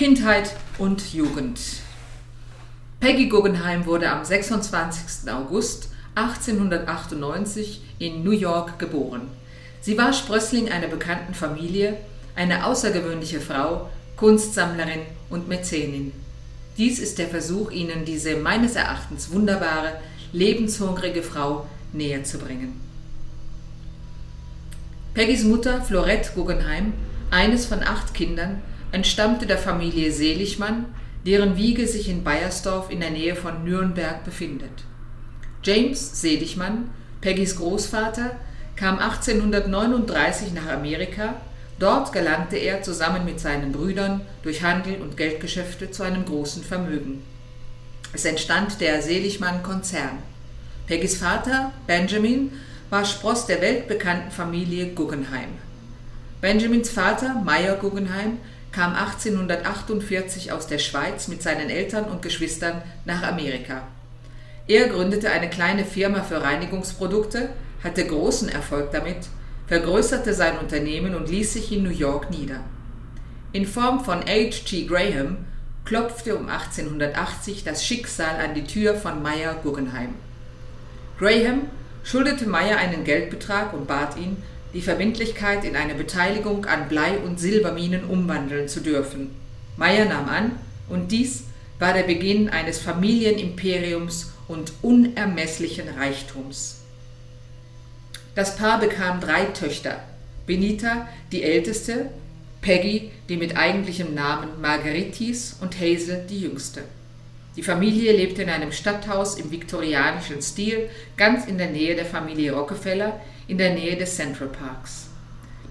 Kindheit und Jugend. Peggy Guggenheim wurde am 26. August 1898 in New York geboren. Sie war Sprössling einer bekannten Familie, eine außergewöhnliche Frau, Kunstsammlerin und Mäzenin. Dies ist der Versuch, Ihnen diese meines Erachtens wunderbare, lebenshungrige Frau näher zu bringen. Peggys Mutter Florette Guggenheim, eines von acht Kindern, entstammte der Familie Seligmann, deren Wiege sich in Baiersdorf in der Nähe von Nürnberg befindet. James Seligmann, Peggys Großvater, kam 1839 nach Amerika. Dort gelangte er zusammen mit seinen Brüdern durch Handel und Geldgeschäfte zu einem großen Vermögen. Es entstand der Seligmann-Konzern. Peggys Vater, Benjamin, war Spross der weltbekannten Familie Guggenheim. Benjamins Vater, Meyer Guggenheim, kam 1848 aus der Schweiz mit seinen Eltern und Geschwistern nach Amerika. Er gründete eine kleine Firma für Reinigungsprodukte, hatte großen Erfolg damit, vergrößerte sein Unternehmen und ließ sich in New York nieder. In Form von H.G. Graham klopfte um 1880 das Schicksal an die Tür von Meyer Guggenheim. Graham schuldete Meyer einen Geldbetrag und bat ihn, die Verbindlichkeit in eine Beteiligung an Blei- und Silberminen umwandeln zu dürfen. Meyer nahm an, und dies war der Beginn eines Familienimperiums und unermesslichen Reichtums. Das Paar bekam drei Töchter, Benita, die älteste, Peggy, die mit eigentlichem Namen Marguerite hieß, und Hazel, die jüngste. Die Familie lebte in einem Stadthaus im viktorianischen Stil, ganz in der Nähe der Familie Rockefeller, in der Nähe des Central Parks.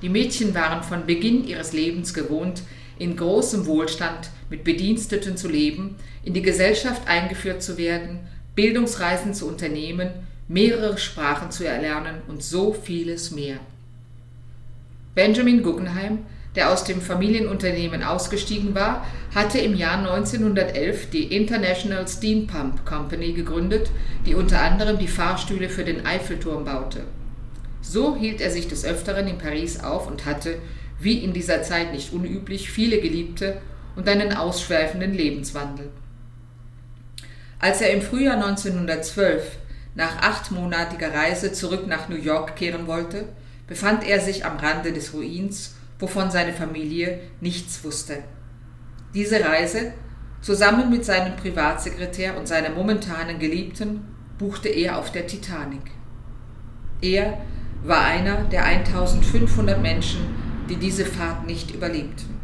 Die Mädchen waren von Beginn ihres Lebens gewohnt, in großem Wohlstand mit Bediensteten zu leben, in die Gesellschaft eingeführt zu werden, Bildungsreisen zu unternehmen, mehrere Sprachen zu erlernen und so vieles mehr. Benjamin Guggenheim, der aus dem Familienunternehmen ausgestiegen war, hatte im Jahr 1911 die International Steam Pump Company gegründet, die unter anderem die Fahrstühle für den Eiffelturm baute. So hielt er sich des Öfteren in Paris auf und hatte, wie in dieser Zeit nicht unüblich, viele Geliebte und einen ausschweifenden Lebenswandel. Als er im Frühjahr 1912 nach achtmonatiger Reise zurück nach New York kehren wollte, befand er sich am Rande des Ruins, wovon seine Familie nichts wusste. Diese Reise, zusammen mit seinem Privatsekretär und seiner momentanen Geliebten, buchte er auf der Titanic. Er war einer der 1500 Menschen, die diese Fahrt nicht überlebten.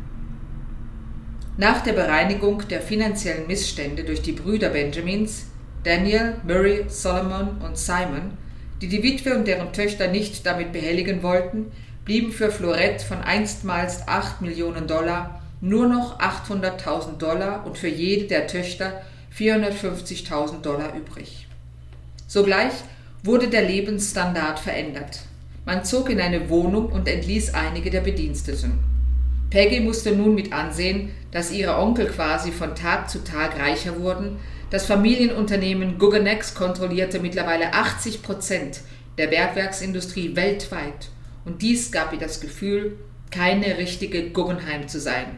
Nach der Bereinigung der finanziellen Missstände durch die Brüder Benjamins, Daniel, Murray, Solomon und Simon, die die Witwe und deren Töchter nicht damit behelligen wollten, blieben für Florette von einstmals 8 Millionen Dollar nur noch 800.000 Dollar und für jede der Töchter 450.000 Dollar übrig. Sogleich wurde der Lebensstandard verändert. Man zog in eine Wohnung und entließ einige der Bediensteten. Peggy musste nun mit ansehen, dass ihre Onkel quasi von Tag zu Tag reicher wurden. Das Familienunternehmen Guggenex kontrollierte mittlerweile 80 Prozent der Bergwerksindustrie weltweit. Und dies gab ihr das Gefühl, keine richtige Guggenheim zu sein.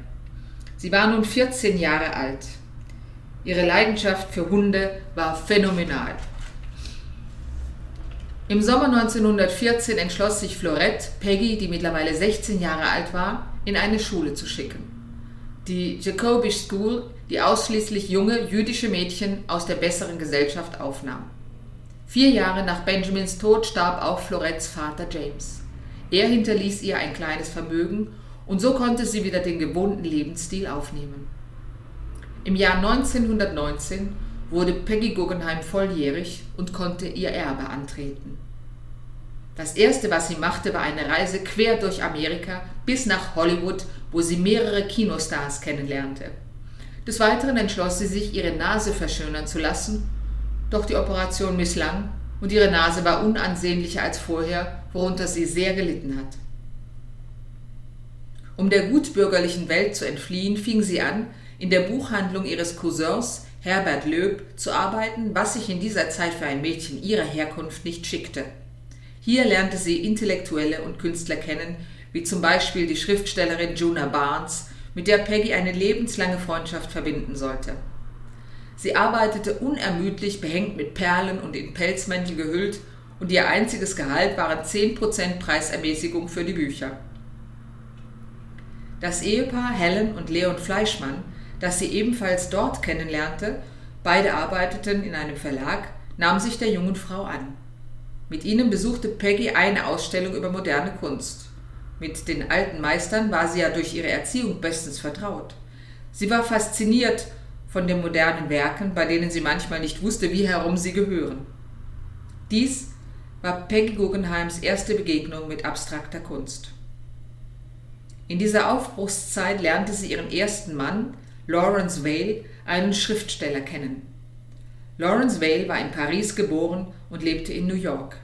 Sie war nun 14 Jahre alt. Ihre Leidenschaft für Hunde war phänomenal. Im Sommer 1914 entschloss sich Florette, Peggy, die mittlerweile 16 Jahre alt war, in eine Schule zu schicken. Die Jacobish School, die ausschließlich junge jüdische Mädchen aus der besseren Gesellschaft aufnahm. Vier Jahre nach Benjamins Tod starb auch Florettes Vater James. Er hinterließ ihr ein kleines Vermögen und so konnte sie wieder den gewohnten Lebensstil aufnehmen. Im Jahr 1919 wurde Peggy Guggenheim volljährig und konnte ihr Erbe antreten. Das erste, was sie machte, war eine Reise quer durch Amerika bis nach Hollywood, wo sie mehrere Kinostars kennenlernte. Des Weiteren entschloss sie sich, ihre Nase verschönern zu lassen, doch die Operation misslang und ihre Nase war unansehnlicher als vorher, worunter sie sehr gelitten hat. Um der gutbürgerlichen Welt zu entfliehen, fing sie an, in der Buchhandlung ihres Cousins Herbert Löb zu arbeiten, was sich in dieser Zeit für ein Mädchen ihrer Herkunft nicht schickte. Hier lernte sie Intellektuelle und Künstler kennen, wie zum Beispiel die Schriftstellerin Juna Barnes, mit der Peggy eine lebenslange Freundschaft verbinden sollte. Sie arbeitete unermüdlich, behängt mit Perlen und in Pelzmäntel gehüllt, und ihr einziges Gehalt waren 10% Preisermäßigung für die Bücher. Das Ehepaar Helen und Leon Fleischmann, das sie ebenfalls dort kennenlernte, beide arbeiteten in einem Verlag, nahm sich der jungen Frau an. Mit ihnen besuchte Peggy eine Ausstellung über moderne Kunst. Mit den alten Meistern war sie ja durch ihre Erziehung bestens vertraut. Sie war fasziniert von den modernen Werken, bei denen sie manchmal nicht wusste, wie herum sie gehören. Dies war Peggy Guggenheims erste Begegnung mit abstrakter Kunst. In dieser Aufbruchszeit lernte sie ihren ersten Mann, Lawrence Vale, einen Schriftsteller kennen. Lawrence Vale war in Paris geboren und lebte in New York.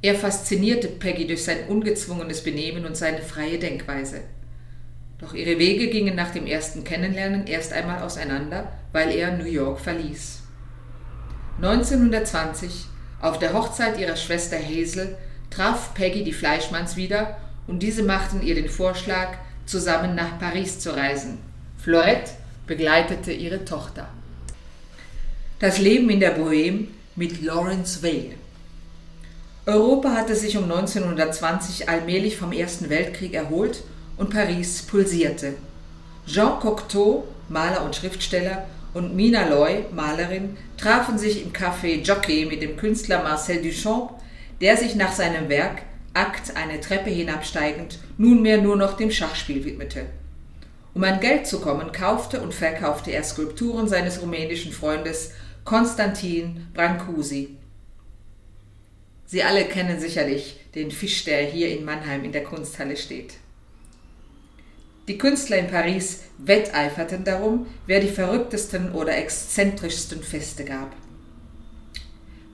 Er faszinierte Peggy durch sein ungezwungenes Benehmen und seine freie Denkweise. Doch ihre Wege gingen nach dem ersten Kennenlernen erst einmal auseinander, weil er New York verließ. 1920, auf der Hochzeit ihrer Schwester Hazel, traf Peggy die Fleischmanns wieder und diese machten ihr den Vorschlag, zusammen nach Paris zu reisen. Florette begleitete ihre Tochter. Das Leben in der Bohème mit Lawrence Vale. Europa hatte sich um 1920 allmählich vom Ersten Weltkrieg erholt und Paris pulsierte. Jean Cocteau, Maler und Schriftsteller, und Mina Loy, Malerin, trafen sich im Café Jockey mit dem Künstler Marcel Duchamp, der sich nach seinem Werk Akt eine Treppe hinabsteigend nunmehr nur noch dem Schachspiel widmete. Um an Geld zu kommen, kaufte und verkaufte er Skulpturen seines rumänischen Freundes Konstantin Brancusi. Sie alle kennen sicherlich den Fisch, der hier in Mannheim in der Kunsthalle steht. Die Künstler in Paris wetteiferten darum, wer die verrücktesten oder exzentrischsten Feste gab.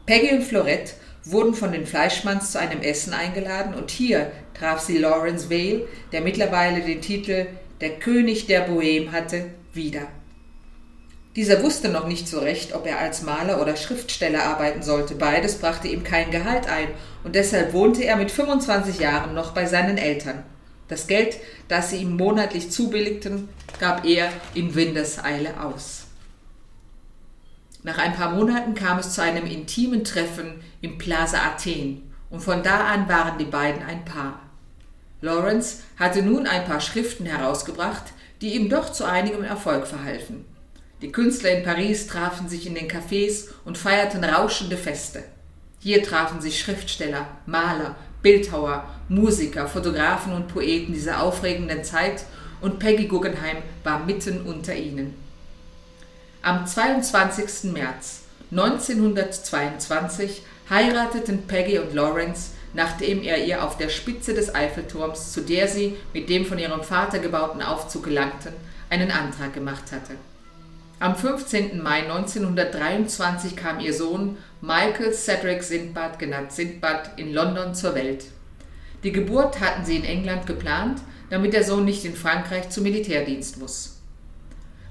Peggy und Florette wurden von den Fleischmanns zu einem Essen eingeladen und hier traf sie Lawrence Vale, der mittlerweile den Titel Der König der Bohème hatte, wieder. Dieser wusste noch nicht so recht, ob er als Maler oder Schriftsteller arbeiten sollte. Beides brachte ihm kein Gehalt ein und deshalb wohnte er mit 25 Jahren noch bei seinen Eltern. Das Geld, das sie ihm monatlich zubilligten, gab er in Windeseile aus. Nach ein paar Monaten kam es zu einem intimen Treffen im Plaza Athen und von da an waren die beiden ein Paar. Lawrence hatte nun ein paar Schriften herausgebracht, die ihm doch zu einigem Erfolg verhalfen. Die Künstler in Paris trafen sich in den Cafés und feierten rauschende Feste. Hier trafen sich Schriftsteller, Maler, Bildhauer, Musiker, Fotografen und Poeten dieser aufregenden Zeit und Peggy Guggenheim war mitten unter ihnen. Am 22. März 1922 heirateten Peggy und Lawrence, nachdem er ihr auf der Spitze des Eiffelturms, zu der sie mit dem von ihrem Vater gebauten Aufzug gelangten, einen Antrag gemacht hatte. Am 15. Mai 1923 kam ihr Sohn Michael Cedric Sindbad, genannt Sindbad, in London zur Welt. Die Geburt hatten sie in England geplant, damit der Sohn nicht in Frankreich zum Militärdienst muss.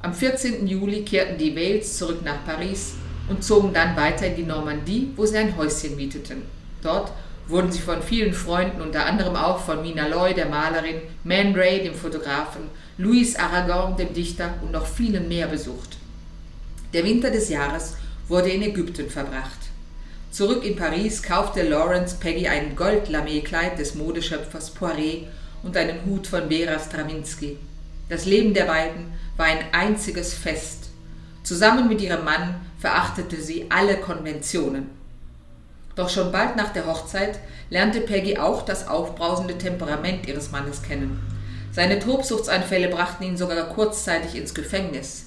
Am 14. Juli kehrten die Wales zurück nach Paris und zogen dann weiter in die Normandie, wo sie ein Häuschen mieteten. Dort wurden sie von vielen Freunden, unter anderem auch von Mina Loy, der Malerin, Man Ray, dem Fotografen, Louis Aragon, dem Dichter und noch vielen mehr besucht. Der Winter des Jahres wurde in Ägypten verbracht. Zurück in Paris kaufte Lawrence Peggy ein Gold-Lamé-Kleid des Modeschöpfers Poiret und einen Hut von Vera Straminski. Das Leben der beiden war ein einziges Fest. Zusammen mit ihrem Mann verachtete sie alle Konventionen. Doch schon bald nach der Hochzeit lernte Peggy auch das aufbrausende Temperament ihres Mannes kennen. Seine Tobsuchtsanfälle brachten ihn sogar kurzzeitig ins Gefängnis.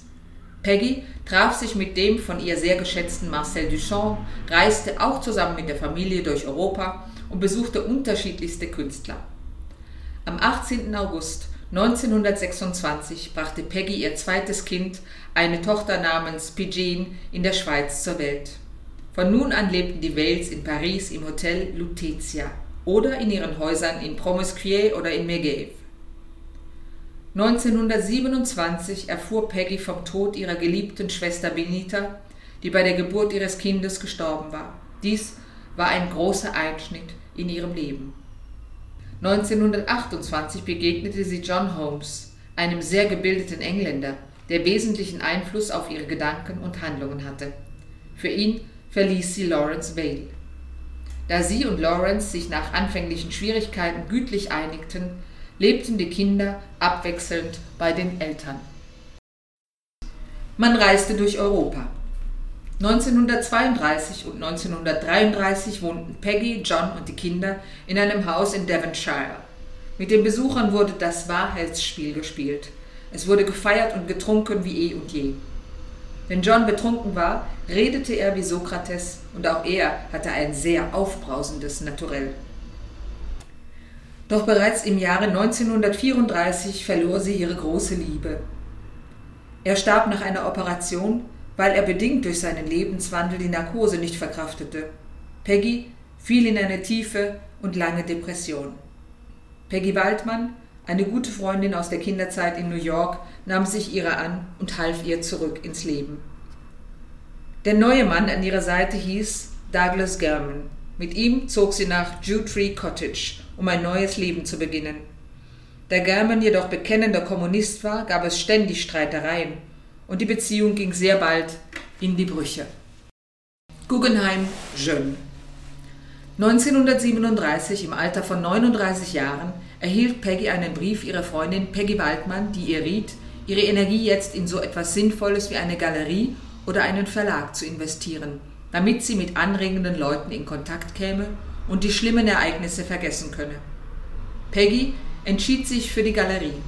Peggy traf sich mit dem von ihr sehr geschätzten Marcel Duchamp, reiste auch zusammen mit der Familie durch Europa und besuchte unterschiedlichste Künstler. Am 18. August 1926 brachte Peggy ihr zweites Kind, eine Tochter namens Pidgene, in der Schweiz zur Welt. Von nun an lebten die Wales in Paris im Hotel Lutetia oder in ihren Häusern in Promiscuer oder in Megève. 1927 erfuhr Peggy vom Tod ihrer geliebten Schwester Benita, die bei der Geburt ihres Kindes gestorben war. Dies war ein großer Einschnitt in ihrem Leben. 1928 begegnete sie John Holmes, einem sehr gebildeten Engländer, der wesentlichen Einfluss auf ihre Gedanken und Handlungen hatte. Für ihn verließ sie Lawrence Vale. Da sie und Lawrence sich nach anfänglichen Schwierigkeiten gütlich einigten, lebten die Kinder abwechselnd bei den Eltern. Man reiste durch Europa. 1932 und 1933 wohnten Peggy, John und die Kinder in einem Haus in Devonshire. Mit den Besuchern wurde das Wahrheitsspiel gespielt. Es wurde gefeiert und getrunken wie eh und je. Wenn John betrunken war, redete er wie Sokrates und auch er hatte ein sehr aufbrausendes Naturell. Doch bereits im Jahre 1934 verlor sie ihre große Liebe. Er starb nach einer Operation, weil er bedingt durch seinen Lebenswandel die Narkose nicht verkraftete. Peggy fiel in eine tiefe und lange Depression. Peggy Waldmann, eine gute Freundin aus der Kinderzeit in New York, nahm sich ihrer an und half ihr zurück ins Leben. Der neue Mann an ihrer Seite hieß Douglas German. Mit ihm zog sie nach Jewtree Cottage, um ein neues Leben zu beginnen. Da German jedoch bekennender Kommunist war, gab es ständig Streitereien und die Beziehung ging sehr bald in die Brüche. Guggenheim Jeune 1937, im Alter von 39 Jahren, erhielt Peggy einen Brief ihrer Freundin Peggy Waldmann, die ihr riet, ihre Energie jetzt in so etwas Sinnvolles wie eine Galerie oder einen Verlag zu investieren, damit sie mit anregenden Leuten in Kontakt käme und die schlimmen Ereignisse vergessen könne. Peggy entschied sich für die Galerie.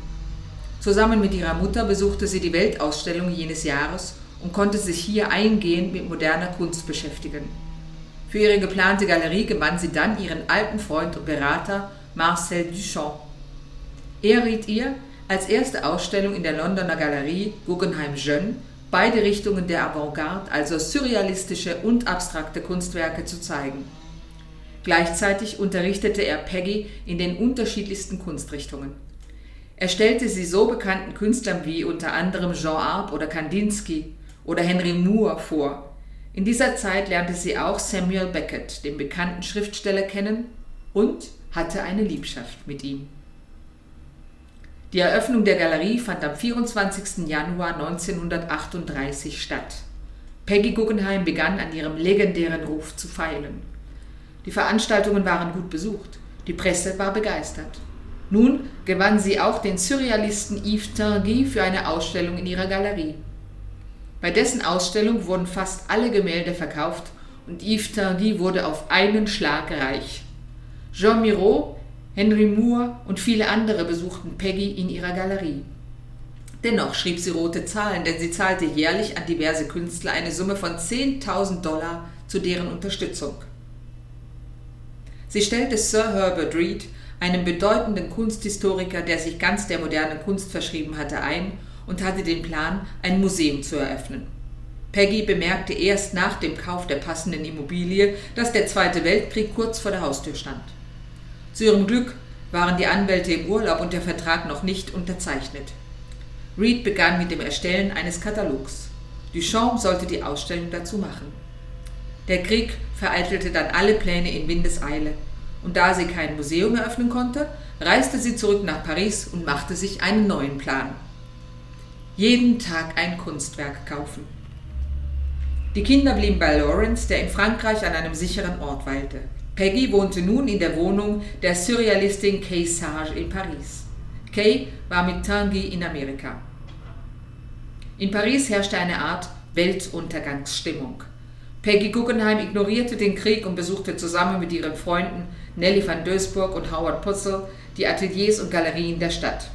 Zusammen mit ihrer Mutter besuchte sie die Weltausstellung jenes Jahres und konnte sich hier eingehend mit moderner Kunst beschäftigen. Für ihre geplante Galerie gewann sie dann ihren alten Freund und Berater Marcel Duchamp. Er riet ihr, als erste Ausstellung in der Londoner Galerie Guggenheim Jeune beide Richtungen der Avantgarde, also surrealistische und abstrakte Kunstwerke, zu zeigen. Gleichzeitig unterrichtete er Peggy in den unterschiedlichsten Kunstrichtungen. Er stellte sie so bekannten Künstlern wie unter anderem Jean Arp oder Kandinsky oder Henry Moore vor. In dieser Zeit lernte sie auch Samuel Beckett, den bekannten Schriftsteller, kennen und hatte eine Liebschaft mit ihm. Die Eröffnung der Galerie fand am 24. Januar 1938 statt. Peggy Guggenheim begann an ihrem legendären Ruf zu feilen. Die Veranstaltungen waren gut besucht, die Presse war begeistert. Nun gewann sie auch den Surrealisten Yves Tanguy für eine Ausstellung in ihrer Galerie. Bei dessen Ausstellung wurden fast alle Gemälde verkauft und Yves Tanguy wurde auf einen Schlag reich. Jean Miro, Henry Moore und viele andere besuchten Peggy in ihrer Galerie. Dennoch schrieb sie rote Zahlen, denn sie zahlte jährlich an diverse Künstler eine Summe von 10.000 Dollar zu deren Unterstützung. Sie stellte Sir Herbert Reed, einem bedeutenden Kunsthistoriker, der sich ganz der modernen Kunst verschrieben hatte, ein und hatte den Plan, ein Museum zu eröffnen. Peggy bemerkte erst nach dem Kauf der passenden Immobilie, dass der Zweite Weltkrieg kurz vor der Haustür stand. Zu ihrem Glück waren die Anwälte im Urlaub und der Vertrag noch nicht unterzeichnet. Reed begann mit dem Erstellen eines Katalogs. Duchamp sollte die Ausstellung dazu machen. Der Krieg vereitelte dann alle Pläne in Windeseile, und da sie kein Museum eröffnen konnte, reiste sie zurück nach Paris und machte sich einen neuen Plan. Jeden Tag ein Kunstwerk kaufen. Die Kinder blieben bei Lawrence, der in Frankreich an einem sicheren Ort weilte. Peggy wohnte nun in der Wohnung der Surrealistin Kay Sage in Paris. Kay war mit Tanguy in Amerika. In Paris herrschte eine Art Weltuntergangsstimmung. Peggy Guggenheim ignorierte den Krieg und besuchte zusammen mit ihren Freunden Nelly van Doesburg und Howard Putzel die Ateliers und Galerien der Stadt.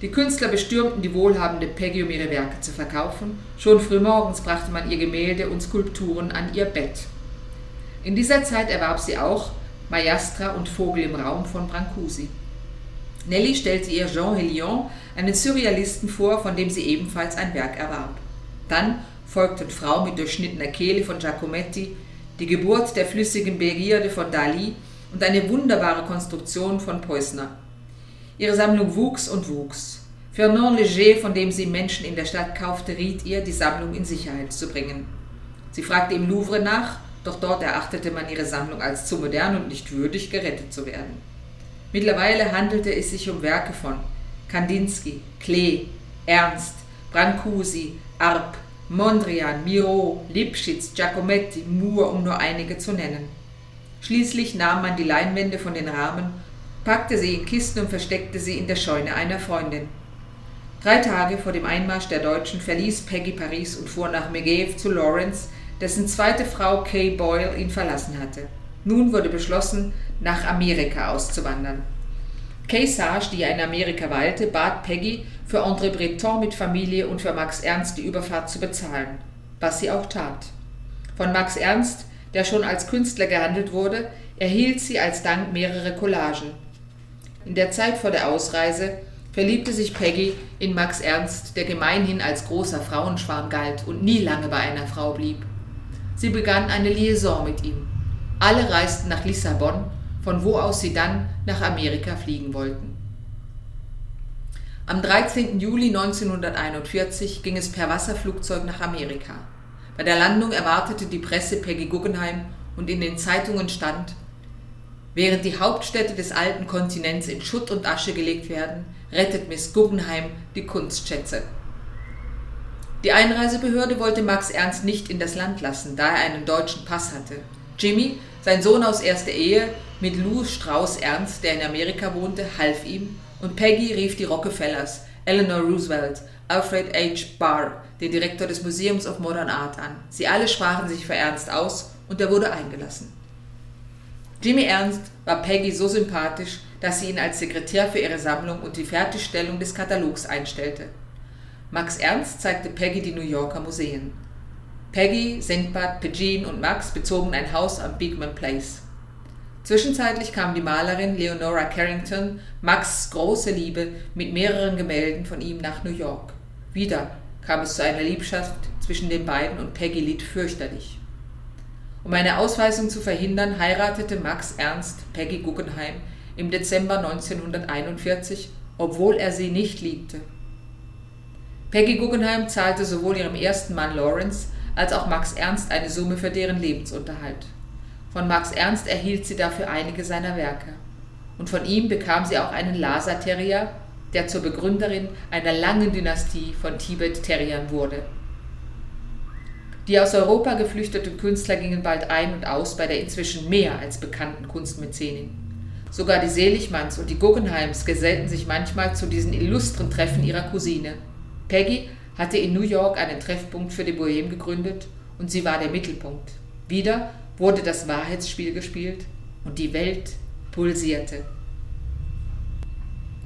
Die Künstler bestürmten die wohlhabende Peggy, um ihre Werke zu verkaufen. Schon frühmorgens brachte man ihr Gemälde und Skulpturen an ihr Bett. In dieser Zeit erwarb sie auch Maestra und Vogel im Raum von Brancusi. Nelly stellte ihr Jean Hélion, einen Surrealisten, vor, von dem sie ebenfalls ein Werk erwarb. Dann folgten Frau mit durchschnittener Kehle von Giacometti, die Geburt der flüssigen Begierde von Dali und eine wunderbare Konstruktion von Peusner. Ihre Sammlung wuchs und wuchs. Fernand Léger, von dem sie Menschen in der Stadt kaufte, riet ihr, die Sammlung in Sicherheit zu bringen. Sie fragte im Louvre nach doch dort erachtete man ihre Sammlung als zu modern und nicht würdig, gerettet zu werden. Mittlerweile handelte es sich um Werke von Kandinsky, Klee, Ernst, Brancusi, Arp, Mondrian, Miro, Lipschitz, Giacometti, Moore, um nur einige zu nennen. Schließlich nahm man die Leinwände von den Rahmen, packte sie in Kisten und versteckte sie in der Scheune einer Freundin. Drei Tage vor dem Einmarsch der Deutschen verließ Peggy Paris und fuhr nach Megève zu Lawrence, dessen zweite Frau Kay Boyle ihn verlassen hatte. Nun wurde beschlossen, nach Amerika auszuwandern. Kay Sage, die ja in Amerika weilte, bat Peggy, für André Breton mit Familie und für Max Ernst die Überfahrt zu bezahlen, was sie auch tat. Von Max Ernst, der schon als Künstler gehandelt wurde, erhielt sie als Dank mehrere Collagen. In der Zeit vor der Ausreise verliebte sich Peggy in Max Ernst, der gemeinhin als großer Frauenschwarm galt und nie lange bei einer Frau blieb. Sie begann eine Liaison mit ihm. Alle reisten nach Lissabon, von wo aus sie dann nach Amerika fliegen wollten. Am 13. Juli 1941 ging es per Wasserflugzeug nach Amerika. Bei der Landung erwartete die Presse Peggy Guggenheim und in den Zeitungen stand, während die Hauptstädte des alten Kontinents in Schutt und Asche gelegt werden, rettet Miss Guggenheim die Kunstschätze. Die Einreisebehörde wollte Max Ernst nicht in das Land lassen, da er einen deutschen Pass hatte. Jimmy, sein Sohn aus erster Ehe, mit Lou Strauss Ernst, der in Amerika wohnte, half ihm und Peggy rief die Rockefellers, Eleanor Roosevelt, Alfred H. Barr, den Direktor des Museums of Modern Art, an. Sie alle sprachen sich für Ernst aus und er wurde eingelassen. Jimmy Ernst war Peggy so sympathisch, dass sie ihn als Sekretär für ihre Sammlung und die Fertigstellung des Katalogs einstellte. Max Ernst zeigte Peggy die New Yorker Museen. Peggy, Sindbad, Pegeen und Max bezogen ein Haus am Beekman Place. Zwischenzeitlich kam die Malerin Leonora Carrington, Max' große Liebe, mit mehreren Gemälden von ihm nach New York. Wieder kam es zu einer Liebschaft zwischen den beiden und Peggy litt fürchterlich. Um eine Ausweisung zu verhindern, heiratete Max Ernst Peggy Guggenheim im Dezember 1941, obwohl er sie nicht liebte. Peggy Guggenheim zahlte sowohl ihrem ersten Mann Lawrence als auch Max Ernst eine Summe für deren Lebensunterhalt. Von Max Ernst erhielt sie dafür einige seiner Werke. Und von ihm bekam sie auch einen Lhasa Terrier, der zur Begründerin einer langen Dynastie von Tibet-Terriern wurde. Die aus Europa geflüchteten Künstler gingen bald ein und aus bei der inzwischen mehr als bekannten Kunstmäzenin. Sogar die Seligmanns und die Guggenheims gesellten sich manchmal zu diesen illustren Treffen ihrer Cousine. Peggy hatte in New York einen Treffpunkt für die Bohème gegründet und sie war der Mittelpunkt. Wieder wurde das Wahrheitsspiel gespielt und die Welt pulsierte.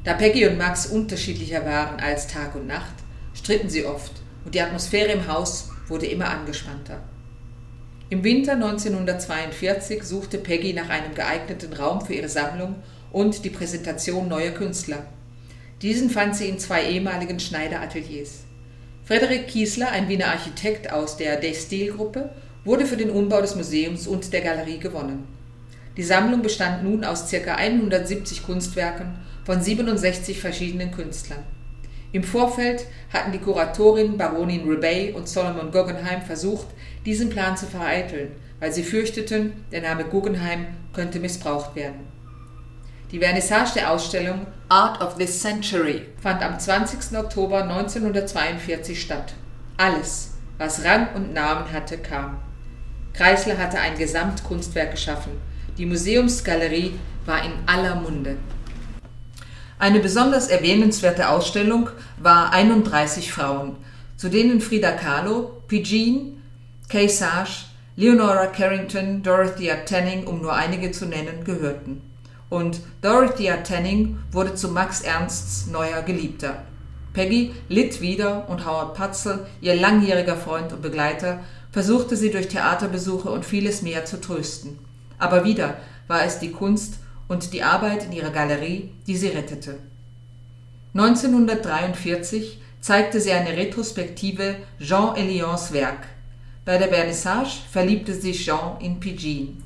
Da Peggy und Max unterschiedlicher waren als Tag und Nacht, stritten sie oft und die Atmosphäre im Haus wurde immer angespannter. Im Winter 1942 suchte Peggy nach einem geeigneten Raum für ihre Sammlung und die Präsentation neuer Künstler. Diesen fand sie in zwei ehemaligen Schneiderateliers. Frederik Kiesler, ein Wiener Architekt aus der Destil-Gruppe, wurde für den Umbau des Museums und der Galerie gewonnen. Die Sammlung bestand nun aus ca. 170 Kunstwerken von 67 verschiedenen Künstlern. Im Vorfeld hatten die Kuratorin Baronin Rebay und Solomon Guggenheim versucht, diesen Plan zu vereiteln, weil sie fürchteten, der Name Guggenheim könnte missbraucht werden. Die Vernissage der Ausstellung Art of this Century fand am 20. Oktober 1942 statt. Alles, was Rang und Namen hatte, kam. Kreisler hatte ein Gesamtkunstwerk geschaffen. Die Museumsgalerie war in aller Munde. Eine besonders erwähnenswerte Ausstellung war 31 Frauen, zu denen Frida Kahlo, Pigeen, Kay Sage, Leonora Carrington, Dorothea Tanning, um nur einige zu nennen, gehörten. Und Dorothea Tanning wurde zu Max Ernsts neuer Geliebter. Peggy litt wieder und Howard Patzel, ihr langjähriger Freund und Begleiter, versuchte sie durch Theaterbesuche und vieles mehr zu trösten. Aber wieder war es die Kunst und die Arbeit in ihrer Galerie, die sie rettete. 1943 zeigte sie eine Retrospektive Jean Elions Werk. Bei der Vernissage verliebte sich Jean in Pigeen.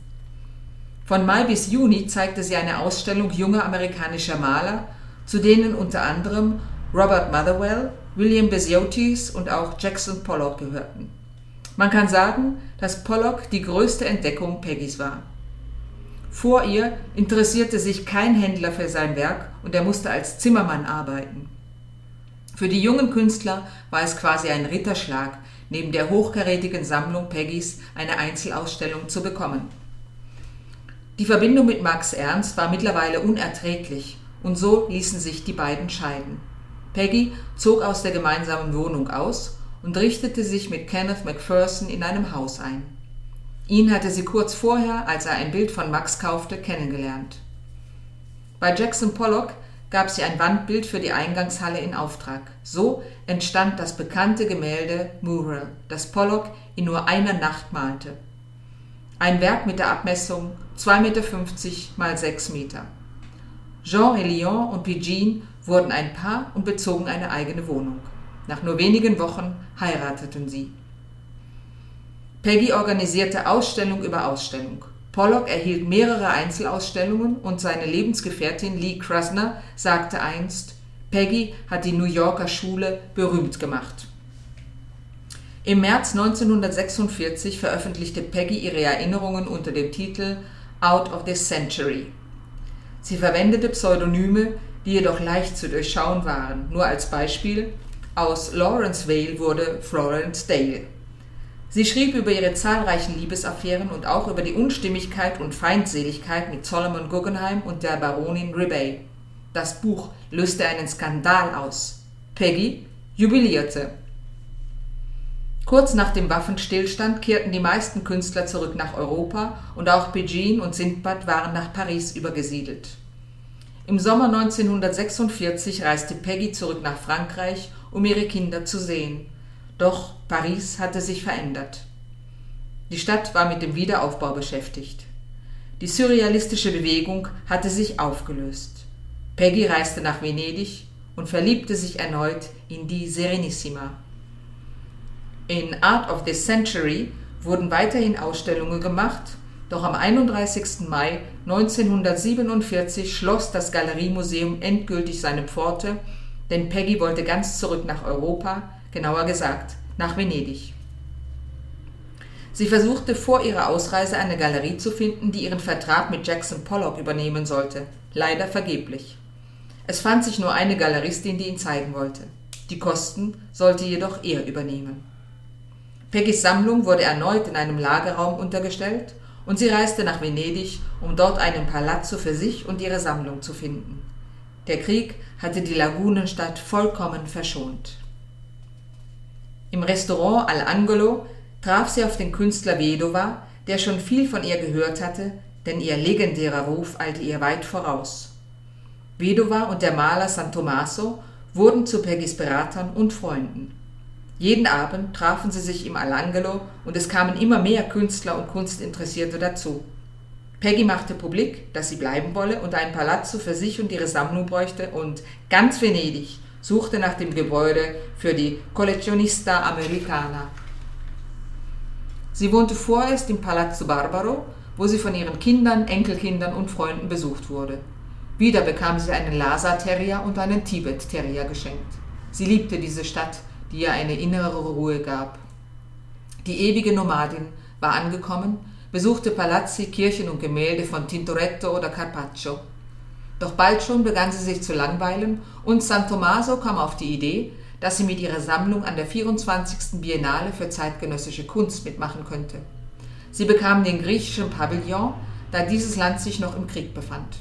Von Mai bis Juni zeigte sie eine Ausstellung junger amerikanischer Maler, zu denen unter anderem Robert Motherwell, William Besiotis und auch Jackson Pollock gehörten. Man kann sagen, dass Pollock die größte Entdeckung Peggys war. Vor ihr interessierte sich kein Händler für sein Werk und er musste als Zimmermann arbeiten. Für die jungen Künstler war es quasi ein Ritterschlag, neben der hochkarätigen Sammlung Peggys eine Einzelausstellung zu bekommen. Die Verbindung mit Max Ernst war mittlerweile unerträglich und so ließen sich die beiden scheiden. Peggy zog aus der gemeinsamen Wohnung aus und richtete sich mit Kenneth MacPherson in einem Haus ein. Ihn hatte sie kurz vorher, als er ein Bild von Max kaufte, kennengelernt. Bei Jackson Pollock gab sie ein Wandbild für die Eingangshalle in Auftrag. So entstand das bekannte Gemälde Mural, das Pollock in nur einer Nacht malte. Ein Werk mit der Abmessung 2,50 Meter mal 6 Meter. Jean Elion und Pigine wurden ein Paar und bezogen eine eigene Wohnung. Nach nur wenigen Wochen heirateten sie. Peggy organisierte Ausstellung über Ausstellung. Pollock erhielt mehrere Einzelausstellungen und seine Lebensgefährtin Lee Krasner sagte einst, Peggy hat die New Yorker Schule berühmt gemacht. Im März 1946 veröffentlichte Peggy ihre Erinnerungen unter dem Titel Out of the Century. Sie verwendete Pseudonyme, die jedoch leicht zu durchschauen waren. Nur als Beispiel, aus Lawrence Vale wurde Florence Dale. Sie schrieb über ihre zahlreichen Liebesaffären und auch über die Unstimmigkeit und Feindseligkeit mit Solomon Guggenheim und der Baronin Rebay. Das Buch löste einen Skandal aus. Peggy jubilierte. Kurz nach dem Waffenstillstand kehrten die meisten Künstler zurück nach Europa und auch Pegine und Sindbad waren nach Paris übergesiedelt. Im Sommer 1946 reiste Peggy zurück nach Frankreich, um ihre Kinder zu sehen. Doch Paris hatte sich verändert. Die Stadt war mit dem Wiederaufbau beschäftigt. Die surrealistische Bewegung hatte sich aufgelöst. Peggy reiste nach Venedig und verliebte sich erneut in die Serenissima. In Art of the Century wurden weiterhin Ausstellungen gemacht, doch am 31. Mai 1947 schloss das Galeriemuseum endgültig seine Pforte, denn Peggy wollte ganz zurück nach Europa, genauer gesagt nach Venedig. Sie versuchte vor ihrer Ausreise eine Galerie zu finden, die ihren Vertrag mit Jackson Pollock übernehmen sollte, leider vergeblich. Es fand sich nur eine Galeristin, die ihn zeigen wollte. Die Kosten sollte jedoch er übernehmen. Peggys Sammlung wurde erneut in einem Lagerraum untergestellt und sie reiste nach Venedig, um dort einen Palazzo für sich und ihre Sammlung zu finden. Der Krieg hatte die Lagunenstadt vollkommen verschont. Im Restaurant Al-Angolo traf sie auf den Künstler Vedova, der schon viel von ihr gehört hatte, denn ihr legendärer Ruf eilte ihr weit voraus. Vedova und der Maler San Tommaso wurden zu Peggys Beratern und Freunden. Jeden Abend trafen sie sich im Al-Angelo und es kamen immer mehr Künstler und Kunstinteressierte dazu. Peggy machte publik, dass sie bleiben wolle und ein Palazzo für sich und ihre Sammlung bräuchte und ganz Venedig suchte nach dem Gebäude für die Collezionista Americana. Sie wohnte vorerst im Palazzo Barbaro, wo sie von ihren Kindern, Enkelkindern und Freunden besucht wurde. Wieder bekam sie einen Lhasa-Terrier und einen Tibet-Terrier geschenkt. Sie liebte diese Stadt, die ihr eine innere Ruhe gab. Die ewige Nomadin war angekommen, besuchte Palazzi, Kirchen und Gemälde von Tintoretto oder Carpaccio. Doch bald schon begann sie sich zu langweilen und San Tommaso kam auf die Idee, dass sie mit ihrer Sammlung an der 24. Biennale für zeitgenössische Kunst mitmachen könnte. Sie bekam den griechischen Pavillon, da dieses Land sich noch im Krieg befand.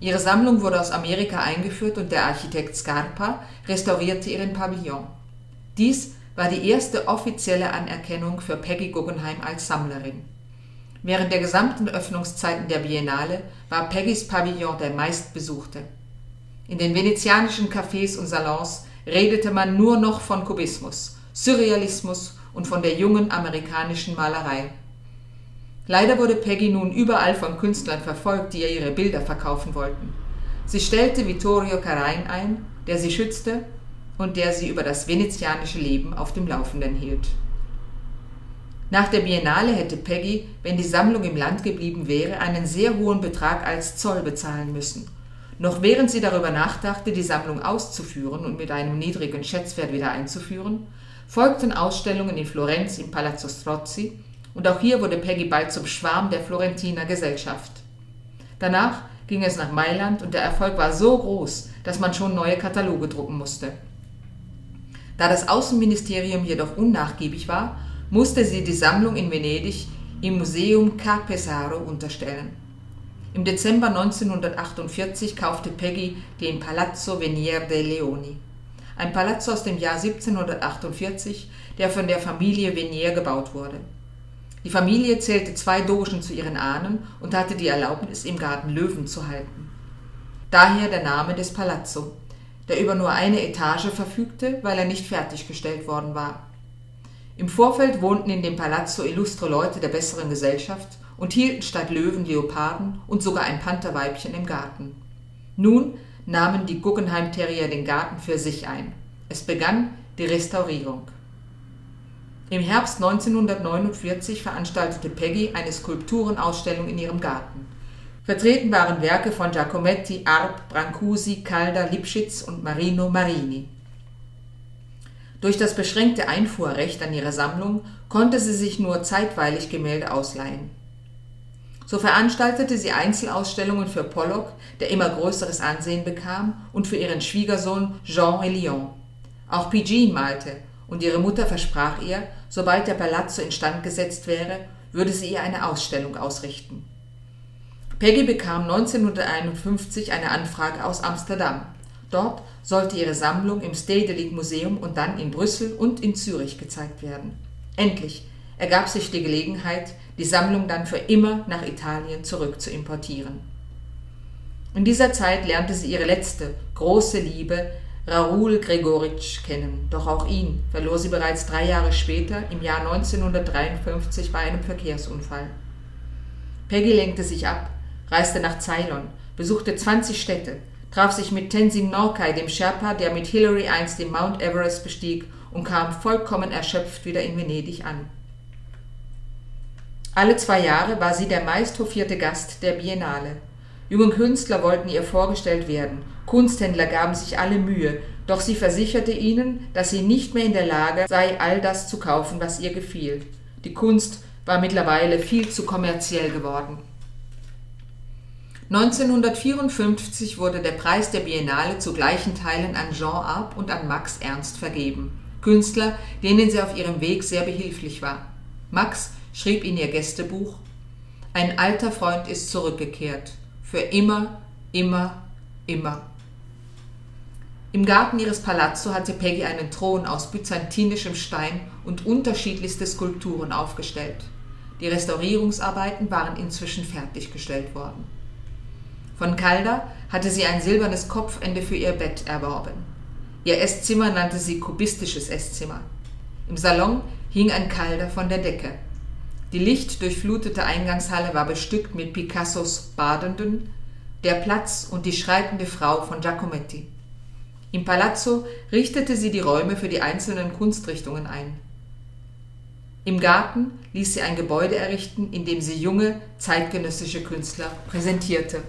Ihre Sammlung wurde aus Amerika eingeführt und der Architekt Scarpa restaurierte ihren Pavillon. Dies war die erste offizielle Anerkennung für Peggy Guggenheim als Sammlerin. Während der gesamten Öffnungszeiten der Biennale war Peggys Pavillon der meistbesuchte. In den venezianischen Cafés und Salons redete man nur noch von Kubismus, Surrealismus und von der jungen amerikanischen Malerei. Leider wurde Peggy nun überall von Künstlern verfolgt, die ihr ihre Bilder verkaufen wollten. Sie stellte Vittorio Carain ein, der sie schützte und der sie über das venezianische Leben auf dem Laufenden hielt. Nach der Biennale hätte Peggy, wenn die Sammlung im Land geblieben wäre, einen sehr hohen Betrag als Zoll bezahlen müssen. Noch während sie darüber nachdachte, die Sammlung auszuführen und mit einem niedrigen Schätzwert wieder einzuführen, folgten Ausstellungen in Florenz im Palazzo Strozzi und auch hier wurde Peggy bald zum Schwarm der Florentiner Gesellschaft. Danach ging es nach Mailand und der Erfolg war so groß, dass man schon neue Kataloge drucken musste. Da das Außenministerium jedoch unnachgiebig war, musste sie die Sammlung in Venedig im Museum Ca' Pesaro unterstellen. Im Dezember 1948 kaufte Peggy den Palazzo Venier dei Leoni, ein Palazzo aus dem Jahr 1748, der von der Familie Venier gebaut wurde. Die Familie zählte zwei Dogen zu ihren Ahnen und hatte die Erlaubnis, im Garten Löwen zu halten. Daher der Name des Palazzo, der über nur eine Etage verfügte, weil er nicht fertiggestellt worden war. Im Vorfeld wohnten in dem Palazzo illustre Leute der besseren Gesellschaft und hielten statt Löwen Leoparden und sogar ein Pantherweibchen im Garten. Nun nahmen die Guggenheim Terrier den Garten für sich ein. Es begann die Restaurierung. Im Herbst 1949 veranstaltete Peggy eine Skulpturenausstellung in ihrem Garten. Vertreten waren Werke von Giacometti, Arp, Brancusi, Calder, Lipschitz und Marino Marini. Durch das beschränkte Einfuhrrecht an ihre Sammlung konnte sie sich nur zeitweilig Gemälde ausleihen. So veranstaltete sie Einzelausstellungen für Pollock, der immer größeres Ansehen bekam, und für ihren Schwiegersohn Jean Elion. Auch Pigine malte, und ihre Mutter versprach ihr, sobald der Palazzo instand gesetzt wäre, würde sie ihr eine Ausstellung ausrichten. Peggy bekam 1951 eine Anfrage aus Amsterdam. Dort sollte ihre Sammlung im Stedelijk Museum und dann in Brüssel und in Zürich gezeigt werden. Endlich ergab sich die Gelegenheit, die Sammlung dann für immer nach Italien zurück zu importieren. In dieser Zeit lernte sie ihre letzte große Liebe, Raoul Gregoritsch kennen, doch auch ihn verlor sie bereits drei Jahre später, im Jahr 1953, bei einem Verkehrsunfall. Peggy lenkte sich ab, reiste nach Ceylon, besuchte 20 Städte, traf sich mit Tenzin Norkai, dem Sherpa, der mit Hillary einst den Mount Everest bestieg, und kam vollkommen erschöpft wieder in Venedig an. Alle zwei Jahre war sie der meist hofierte Gast der Biennale. Junge Künstler wollten ihr vorgestellt werden, Kunsthändler gaben sich alle Mühe, doch sie versicherte ihnen, dass sie nicht mehr in der Lage sei, all das zu kaufen, was ihr gefiel. Die Kunst war mittlerweile viel zu kommerziell geworden. 1954 wurde der Preis der Biennale zu gleichen Teilen an Jean Arp und an Max Ernst vergeben, Künstler, denen sie auf ihrem Weg sehr behilflich war. Max schrieb in ihr Gästebuch Ein alter Freund ist zurückgekehrt. Für immer, immer, immer. Im Garten ihres Palazzo hatte Peggy einen Thron aus byzantinischem Stein und unterschiedlichste Skulpturen aufgestellt. Die Restaurierungsarbeiten waren inzwischen fertiggestellt worden. Von Calder hatte sie ein silbernes Kopfende für ihr Bett erworben. Ihr Esszimmer nannte sie kubistisches Esszimmer. Im Salon hing ein Calder von der Decke. Die lichtdurchflutete Eingangshalle war bestückt mit Picassos Badenden, Der Platz und die schreitende Frau von Giacometti. Im Palazzo richtete sie die Räume für die einzelnen Kunstrichtungen ein. Im Garten ließ sie ein Gebäude errichten, in dem sie junge, zeitgenössische Künstler präsentierte.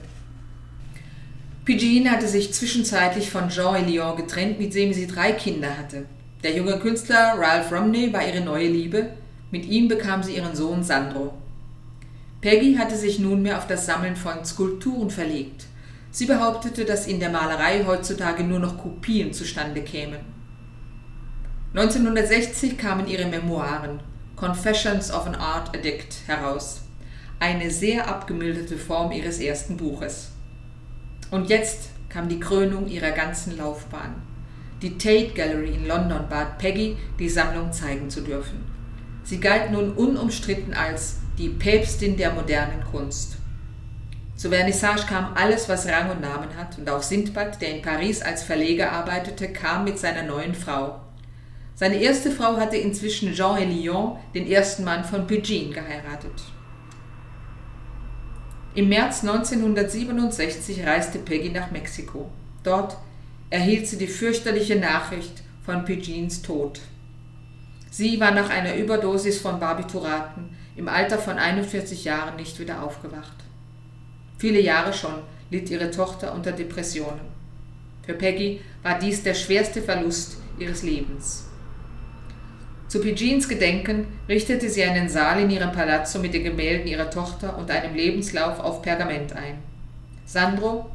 Pigine hatte sich zwischenzeitlich von Jean Elion getrennt, mit dem sie drei Kinder hatte. Der junge Künstler Ralph Romney war ihre neue Liebe, mit ihm bekam sie ihren Sohn Sandro. Peggy hatte sich nunmehr auf das Sammeln von Skulpturen verlegt. Sie behauptete, dass in der Malerei heutzutage nur noch Kopien zustande kämen. 1960 kamen ihre Memoiren Confessions of an Art Addict heraus, eine sehr abgemilderte Form ihres ersten Buches. Und jetzt kam die Krönung ihrer ganzen Laufbahn. Die Tate Gallery in London bat Peggy, die Sammlung zeigen zu dürfen. Sie galt nun unumstritten als die Päpstin der modernen Kunst. Zur Vernissage kam alles, was Rang und Namen hat, und auch Sindbad, der in Paris als Verleger arbeitete, kam mit seiner neuen Frau. Seine erste Frau hatte inzwischen Jean Elion, den ersten Mann von Pugin, geheiratet. Im März 1967 reiste Peggy nach Mexiko. Dort erhielt sie die fürchterliche Nachricht von Pugins Tod. Sie war nach einer Überdosis von Barbituraten im Alter von 41 Jahren nicht wieder aufgewacht. Viele Jahre schon litt ihre Tochter unter Depressionen. Für Peggy war dies der schwerste Verlust ihres Lebens. Zu Pigins Gedenken richtete sie einen Saal in ihrem Palazzo mit den Gemälden ihrer Tochter und einem Lebenslauf auf Pergament ein. Sandro,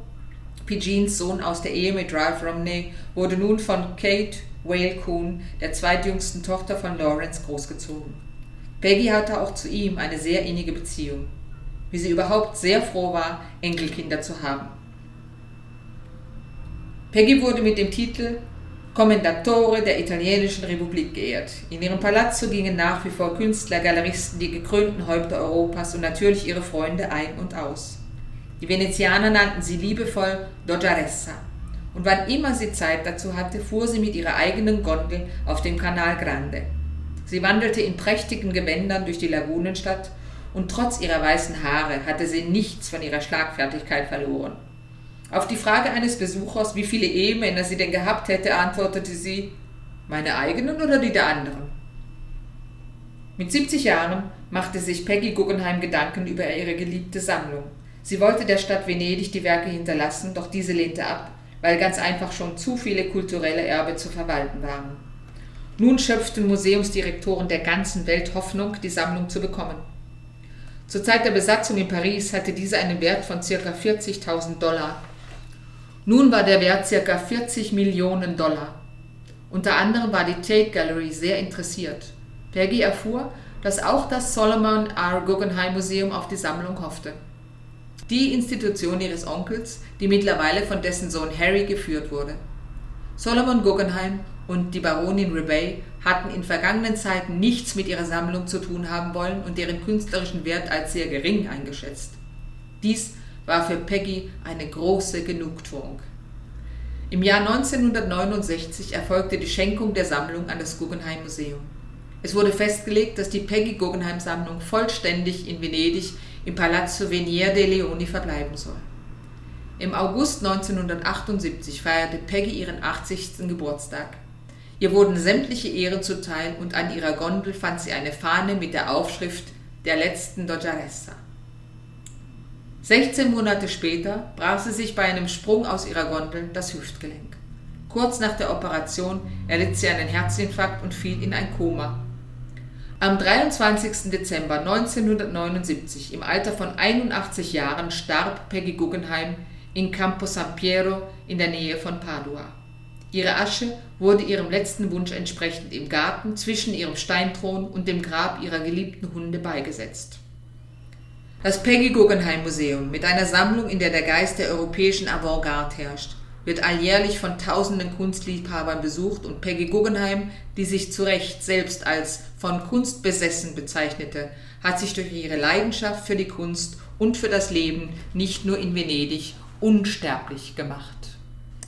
Pigeons Sohn aus der Ehe mit Ralph Romney, wurde nun von Kate Whale Kuhn, der zweitjüngsten Tochter von Lawrence, großgezogen. Peggy hatte auch zu ihm eine sehr innige Beziehung, wie sie überhaupt sehr froh war, Enkelkinder zu haben. Peggy wurde mit dem Titel Kommendatore der italienischen Republik geehrt. In ihrem Palazzo gingen nach wie vor Künstler, Galeristen, die gekrönten Häupter Europas und natürlich ihre Freunde ein und aus. Die Venezianer nannten sie liebevoll Doggiaressa. Und wann immer sie Zeit dazu hatte, fuhr sie mit ihrer eigenen Gondel auf dem Canal Grande. Sie wandelte in prächtigen Gewändern durch die Lagunenstadt und trotz ihrer weißen Haare hatte sie nichts von ihrer Schlagfertigkeit verloren. Auf die Frage eines Besuchers, wie viele Ehemänner sie denn gehabt hätte, antwortete sie, meine eigenen oder die der anderen? Mit 70 Jahren machte sich Peggy Guggenheim Gedanken über ihre geliebte Sammlung. Sie wollte der Stadt Venedig die Werke hinterlassen, doch diese lehnte ab, weil ganz einfach schon zu viele kulturelle Erbe zu verwalten waren. Nun schöpften Museumsdirektoren der ganzen Welt Hoffnung, die Sammlung zu bekommen. Zur Zeit der Besatzung in Paris hatte diese einen Wert von ca. 40.000 Dollar nun war der Wert ca. 40 Millionen Dollar. Unter anderem war die Tate Gallery sehr interessiert. Peggy erfuhr, dass auch das Solomon R. Guggenheim Museum auf die Sammlung hoffte. Die Institution ihres Onkels, die mittlerweile von dessen Sohn Harry geführt wurde. Solomon Guggenheim und die Baronin Rebay hatten in vergangenen Zeiten nichts mit ihrer Sammlung zu tun haben wollen und deren künstlerischen Wert als sehr gering eingeschätzt. Dies war für Peggy eine große Genugtuung. Im Jahr 1969 erfolgte die Schenkung der Sammlung an das Guggenheim Museum. Es wurde festgelegt, dass die Peggy Guggenheim Sammlung vollständig in Venedig im Palazzo Venier dei Leoni verbleiben soll. Im August 1978 feierte Peggy ihren 80. Geburtstag. Ihr wurden sämtliche Ehren zuteil und an ihrer Gondel fand sie eine Fahne mit der Aufschrift der letzten Doggiaressa. 16 Monate später brach sie sich bei einem Sprung aus ihrer Gondel das Hüftgelenk. Kurz nach der Operation erlitt sie einen Herzinfarkt und fiel in ein Koma. Am 23. Dezember 1979, im Alter von 81 Jahren, starb Peggy Guggenheim in Campo San Piero in der Nähe von Padua. Ihre Asche wurde ihrem letzten Wunsch entsprechend im Garten zwischen ihrem Steinthron und dem Grab ihrer geliebten Hunde beigesetzt. Das Peggy Guggenheim Museum mit einer Sammlung, in der der Geist der europäischen Avantgarde herrscht, wird alljährlich von tausenden Kunstliebhabern besucht und Peggy Guggenheim, die sich zu Recht selbst als von Kunst besessen bezeichnete, hat sich durch ihre Leidenschaft für die Kunst und für das Leben nicht nur in Venedig unsterblich gemacht.